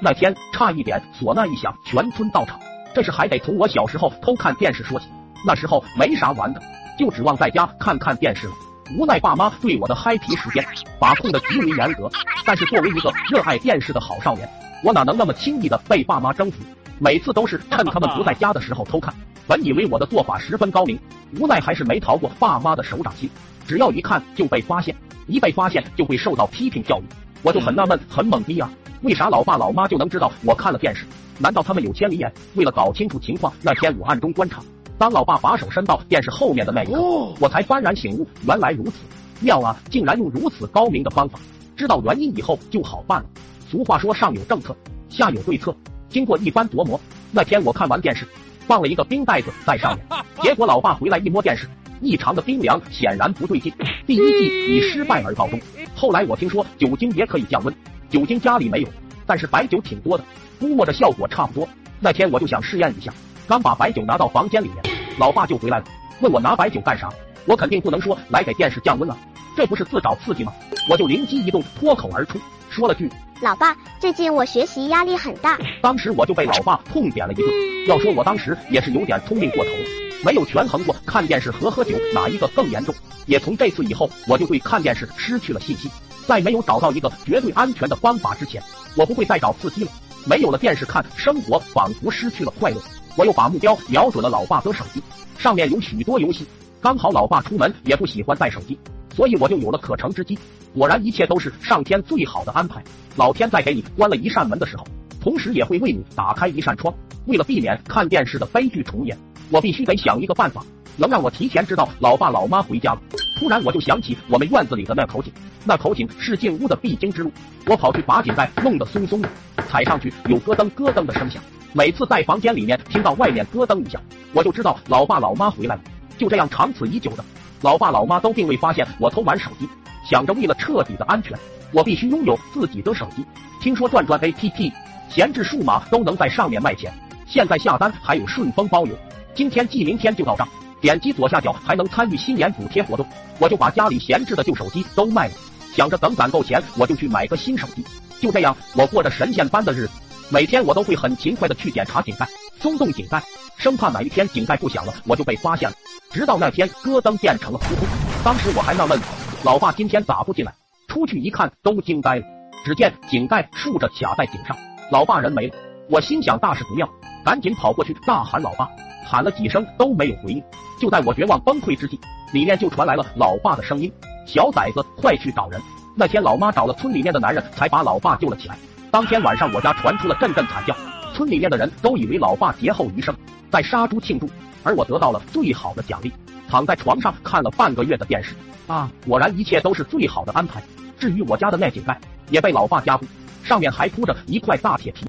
那天差一点唢呐一响，全村到场。这事还得从我小时候偷看电视说起。那时候没啥玩的，就指望在家看看电视了。无奈爸妈对我的嗨皮时间把控的极为严格，但是作为一个热爱电视的好少年，我哪能那么轻易的被爸妈征服？每次都是趁他们不在家的时候偷看。本以为我的做法十分高明，无奈还是没逃过爸妈的手掌心。只要一看就被发现，一被发现就会受到批评教育。我就很纳闷，很懵逼啊，为啥老爸老妈就能知道我看了电视？难道他们有千里眼？为了搞清楚情况，那天我暗中观察。当老爸把手伸到电视后面的那一刻，我才幡然醒悟，原来如此妙啊！竟然用如此高明的方法，知道原因以后就好办了。俗话说，上有政策，下有对策。经过一番琢磨，那天我看完电视，放了一个冰袋子在上面，结果老爸回来一摸电视，异常的冰凉，显然不对劲。第一季以失败而告终。后来我听说酒精也可以降温，酒精家里没有，但是白酒挺多的，估摸着效果差不多。那天我就想试验一下。刚把白酒拿到房间里面，老爸就回来了，问我拿白酒干啥？我肯定不能说来给电视降温啊，这不是自找刺激吗？我就灵机一动，脱口而出，说了句：“老爸，最近我学习压力很大。”当时我就被老爸痛扁了一顿。要说我当时也是有点聪明过头了，没有权衡过看电视和喝酒哪一个更严重。也从这次以后，我就对看电视失去了信心。在没有找到一个绝对安全的方法之前，我不会再找刺激了。没有了电视看，生活仿佛失去了快乐。我又把目标瞄准了老爸的手机，上面有许多游戏。刚好老爸出门也不喜欢带手机，所以我就有了可乘之机。果然，一切都是上天最好的安排。老天在给你关了一扇门的时候，同时也会为你打开一扇窗。为了避免看电视的悲剧重演，我必须得想一个办法，能让我提前知道老爸老妈回家了。突然，我就想起我们院子里的那口井，那口井是进屋的必经之路。我跑去把井盖弄得松松的，踩上去有咯噔咯噔的声响。每次在房间里面听到外面咯噔一下，我就知道老爸老妈回来了。就这样长此以久的，老爸老妈都并未发现我偷玩手机。想着为了彻底的安全，我必须拥有自己的手机。听说转转 APP 闲置数码都能在上面卖钱，现在下单还有顺丰包邮，今天寄明天就到账。点击左下角还能参与新年补贴活动，我就把家里闲置的旧手机都卖了，想着等攒够钱我就去买个新手机。就这样，我过着神仙般的日子。每天我都会很勤快的去检查井盖，松动井盖，生怕哪一天井盖不响了，我就被发现了。直到那天咯噔变成了扑通，当时我还纳闷，老爸今天咋不进来？出去一看都惊呆了，只见井盖竖着卡在井上，老爸人没了。我心想大事不妙，赶紧跑过去大喊老爸，喊了几声都没有回应。就在我绝望崩溃之际，里面就传来了老爸的声音：“小崽子，快去找人！”那天老妈找了村里面的男人，才把老爸救了起来。当天晚上，我家传出了阵阵惨叫，村里面的人都以为老爸劫后余生，在杀猪庆祝，而我得到了最好的奖励，躺在床上看了半个月的电视啊！果然一切都是最好的安排。至于我家的那井盖，也被老爸加固，上面还铺着一块大铁皮，